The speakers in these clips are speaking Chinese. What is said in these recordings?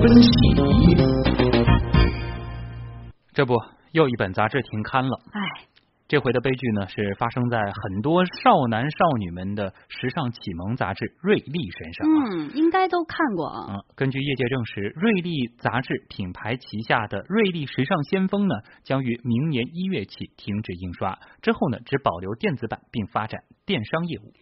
分析。这不，又一本杂志停刊了。哎，这回的悲剧呢，是发生在很多少男少女们的时尚启蒙杂志《瑞丽》身上。嗯，应该都看过啊。嗯，根据业界证实，瑞丽杂志品牌旗下的《瑞丽时尚先锋》呢，将于明年一月起停止印刷，之后呢，只保留电子版，并发展电商业务。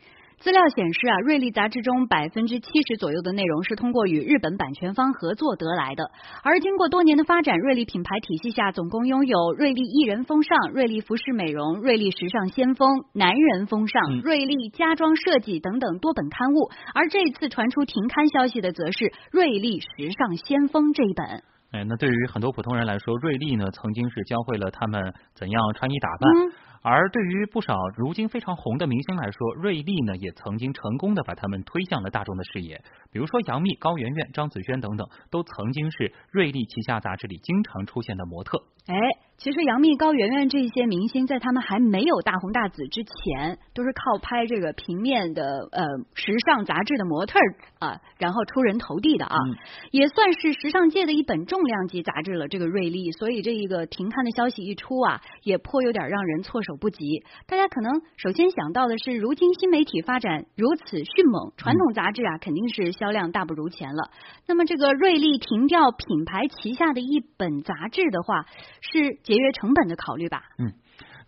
资料显示啊，瑞丽杂志中百分之七十左右的内容是通过与日本版权方合作得来的。而经过多年的发展，瑞丽品牌体系下总共拥有瑞丽艺人风尚、瑞丽服饰美容、瑞丽时尚先锋、男人风尚、嗯瑞丽家装设计等等多本刊物。而这次传出停刊消息的，则是《瑞丽时尚先锋》这一本。哎，那对于很多普通人来说，瑞丽呢曾经是教会了他们怎样穿衣打扮。嗯而对于不少如今非常红的明星来说，瑞丽呢也曾经成功的把他们推向了大众的视野。比如说杨幂、高圆圆、张子萱等等，都曾经是瑞丽旗下杂志里经常出现的模特。哎，其实杨幂、高圆圆这些明星，在他们还没有大红大紫之前，都是靠拍这个平面的呃时尚杂志的模特儿啊，然后出人头地的啊，嗯也算是时尚界的一本重量级杂志了。这个瑞丽，所以这一个停刊的消息一出啊，也颇有点让人措手手不及。大家可能首先想到的是，如今新媒体发展如此迅猛，传统杂志啊肯定是销量大不如前了。那么这个瑞丽停掉品牌旗下的一本杂志的话，是节约成本的考虑吧？嗯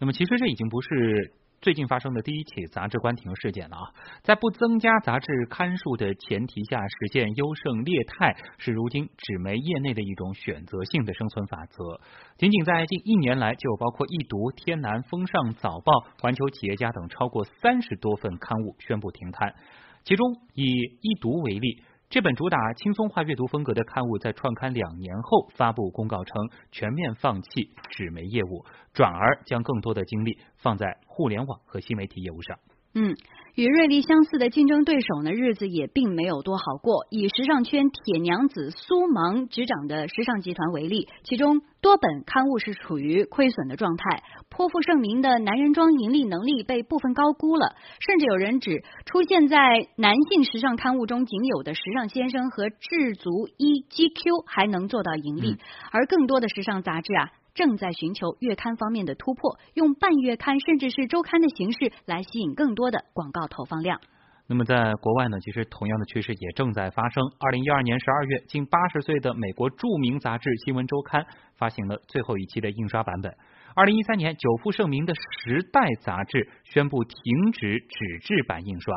那么其实这已经不是最近发生的第一起杂志关停事件了啊！在不增加杂志刊数的前提下，实现优胜劣汰是如今纸媒业内的一种选择性的生存法则。仅仅在近一年来，就包括易读、天南、风尚、早报、环球企业家等超过三十多份刊物宣布停刊。其中以易读为例。这本主打轻松化阅读风格的刊物，在创刊两年后发布公告称，全面放弃纸媒业务，转而将更多的精力放在互联网和新媒体业务上。嗯，与瑞丽相似的竞争对手呢，日子也并没有多好过。以时尚圈铁娘子苏芒执掌的时尚集团为例，其中多本刊物是处于亏损的状态，颇负盛名的男人装盈利能力被部分高估了，甚至有人指出现在男性时尚刊物中仅有的时尚先生和智足一 GQ 还能做到盈利，嗯而更多的时尚杂志啊。正在寻求月刊方面的突破，用半月刊甚至是周刊的形式来吸引更多的广告投放量。那么在国外呢，其实同样的趋势也正在发生。二零一二年十二月，近八十岁的美国著名杂志《新闻周刊》发行了最后一期的印刷版本。二零一三年，久负盛名的《时代》杂志宣布停止纸质版印刷。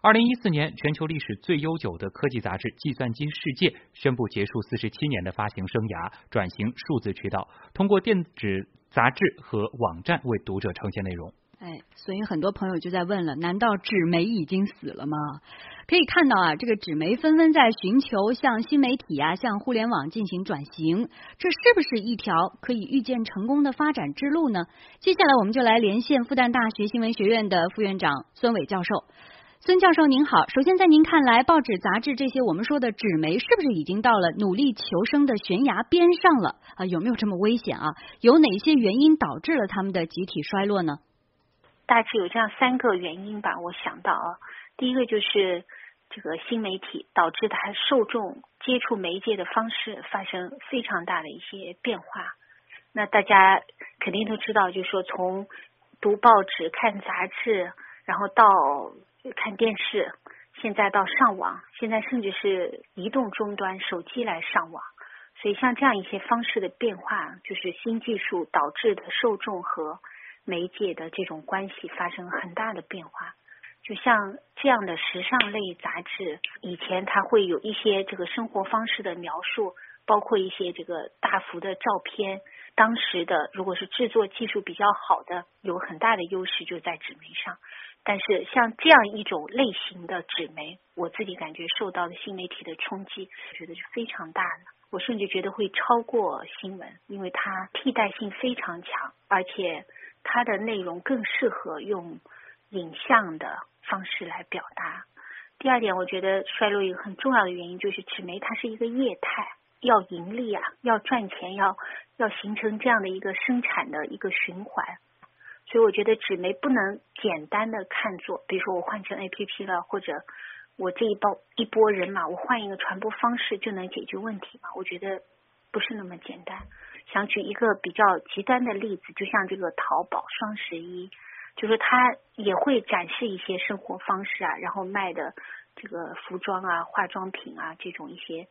二零一四年，全球历史最悠久的科技杂志《计算机世界》宣布结束四十七年的发行生涯，转型数字渠道，通过电子杂志和网站为读者呈现内容。哎，所以很多朋友就在问了：难道纸媒已经死了吗？可以看到啊，这个纸媒纷纷在寻求向新媒体啊、向互联网进行转型，这是不是一条可以预见成功的发展之路呢？接下来我们就来连线复旦大学新闻学院的副院长孙伟教授。孙教授您好，首先在您看来，报纸、杂志这些我们说的纸媒，是不是已经到了努力求生的悬崖边上了啊？有没有这么危险啊？有哪些原因导致了他们的集体衰落呢？大致有这样三个原因吧，我想到啊，第一个就是这个新媒体导致它受众接触媒介的方式发生非常大的一些变化。那大家肯定都知道，就是说从读报纸、看杂志，然后到看电视，现在到上网，现在甚至是移动终端手机来上网。所以像这样一些方式的变化，就是新技术导致的受众和媒介的这种关系发生很大的变化。就像这样的时尚类杂志，以前它会有一些这个生活方式的描述，包括一些这个大幅的照片。当时的如果是制作技术比较好的，有很大的优势就在纸媒上。但是像这样一种类型的纸媒，我自己感觉受到的新媒体的冲击，我觉得是非常大的。我甚至觉得会超过新闻，因为它替代性非常强，而且它的内容更适合用影像的方式来表达。第二点，我觉得衰落一个很重要的原因就是纸媒它是一个业态，要盈利啊，要赚钱，要要形成这样的一个生产的一个循环。所以我觉得纸媒不能简单的看作，比如说我换成 A P P 了，或者我这一包一波人马，我换一个传播方式就能解决问题吗？我觉得不是那么简单。想举一个比较极端的例子，就像这个淘宝双十一，就是它也会展示一些生活方式啊，然后卖的这个服装啊、化妆品啊这种一些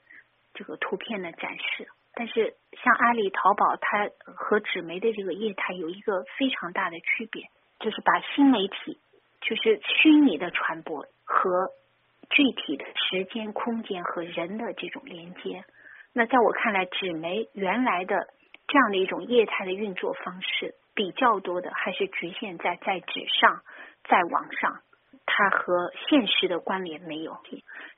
这个图片的展示。但是像阿里、淘宝，它和纸媒的这个业态有一个非常大的区别，就是把新媒体，就是虚拟的传播和具体的时间、空间和人的这种连接。那在我看来，纸媒原来的这样的一种业态的运作方式，比较多的还是局限在在纸上，在网上，它和现实的关联没有。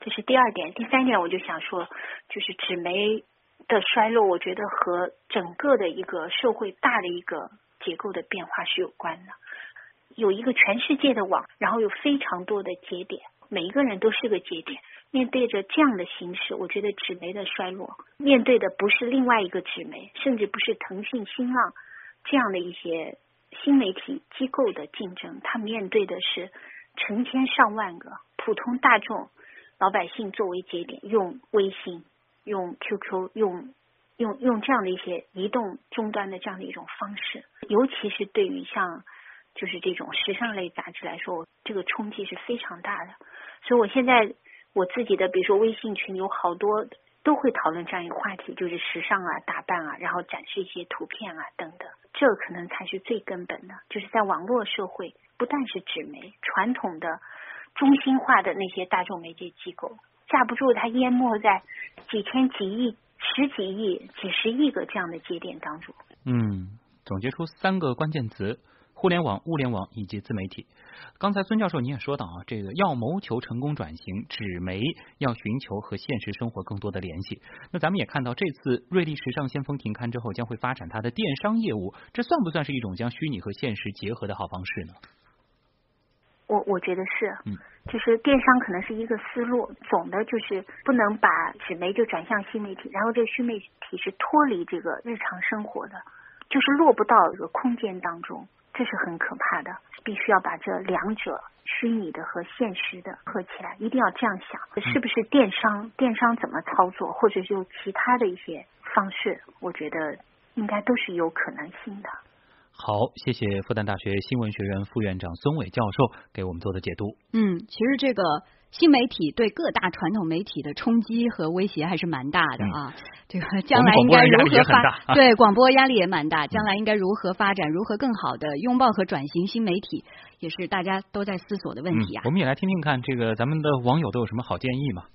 这是第二点。第三点，我就想说，就是纸媒的衰落，我觉得和整个的一个社会大的一个结构的变化是有关的。有一个全世界的网，然后有非常多的节点。每一个人都是个节点，面对着这样的形势，我觉得纸媒的衰落，面对的不是另外一个纸媒，甚至不是腾讯、新浪这样的一些新媒体机构的竞争，它面对的是成千上万个普通大众老百姓作为节点，用微信、用 QQ、用用用这样的一些移动终端的这样的一种方式，尤其是对于像就是这种时尚类杂志来说，这个冲击是非常大的。所以，我现在我自己的，比如说微信群有好多都会讨论这样一个话题，就是时尚啊、打扮啊，然后展示一些图片啊等等。这可能才是最根本的，就是在网络社会，不但是纸媒传统的中心化的那些大众媒介机构架不住它淹没在几千、几亿、十几亿、几十亿个这样的节点当中。嗯，总结出三个关键词。互联网、物联网以及自媒体。刚才孙教授你也说到啊，这个要谋求成功转型，纸媒要寻求和现实生活更多的联系。那咱们也看到，这次瑞丽时尚先锋停刊之后，将会发展它的电商业务，这算不算是一种将虚拟和现实结合的好方式呢？我我觉得是，嗯，就是电商可能是一个思路，总的就是不能把纸媒就转向新媒体，然后这个新媒体是脱离这个日常生活的，就是落不到这个空间当中。这是很可怕的，必须要把这两者虚拟的和现实的合起来，一定要这样想，是不是电商？电商怎么操作，或者用其他的一些方式？我觉得应该都是有可能性的。好，谢谢复旦大学新闻学院副院长孙伟教授给我们做的解读。嗯，其实这个。新媒体对各大传统媒体的冲击和威胁还是蛮大的啊！这个将来应该如何发？对，广播压力也蛮大。将来应该如何发展？如何更好的拥抱和转型新媒体，也是大家都在思索的问题啊！我们也来听听看，这个咱们的网友都有什么好建议吗？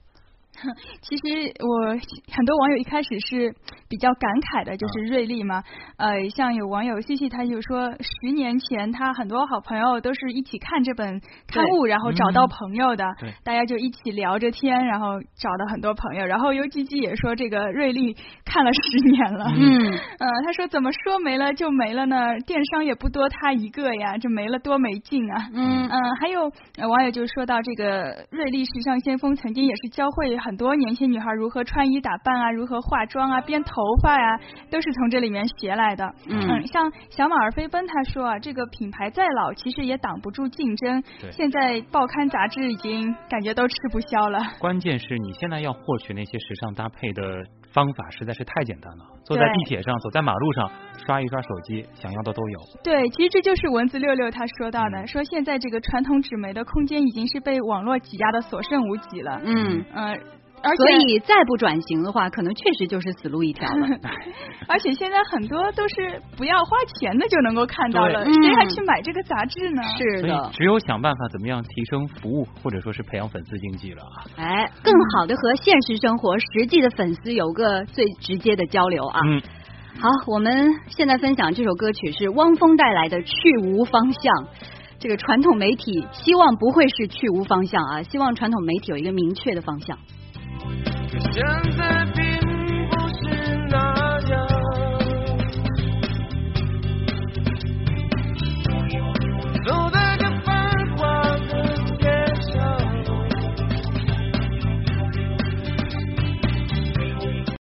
其实我很多网友一开始是比较感慨的，就是瑞丽嘛，呃，像有网友细细他就说，十年前他很多好朋友都是一起看这本刊物，然后找到朋友的，大家就一起聊着天，然后找到很多朋友。然后 U G G 也说这个瑞丽看了十年了，嗯，呃，他说怎么说没了就没了呢？电商也不多他一个呀，这没了多没劲啊，嗯嗯，还有网友就说到这个瑞丽时尚先锋曾经也是教会。很多年轻女孩如何穿衣打扮啊，如何化妆啊，编头发呀，都是从这里面学来的。嗯，像小马儿飞奔他说啊，这个品牌再老，其实也挡不住竞争。现在报刊杂志已经感觉都吃不消了。关键是你现在要获取那些时尚搭配的方法实在是太简单了。坐在地铁上，走在马路上，刷一刷手机，想要的都有。对，其实这就是文字六六他说到的，说现在这个传统纸媒的空间已经是被网络挤压的所剩无几了。嗯嗯。所以再不转型的话，可能确实就是死路一条了。而且现在很多都是不要花钱的就能够看到了，谁还去买这个杂志呢？是的，只有想办法怎么样提升服务，或者说是培养粉丝经济了啊！哎，更好的和现实生活实际的粉丝有个最直接的交流啊！嗯，好，我们现在分享这首歌曲是汪峰带来的《去无方向》。这个传统媒体希望不会是去无方向啊，希望传统媒体有一个明确的方向。现在。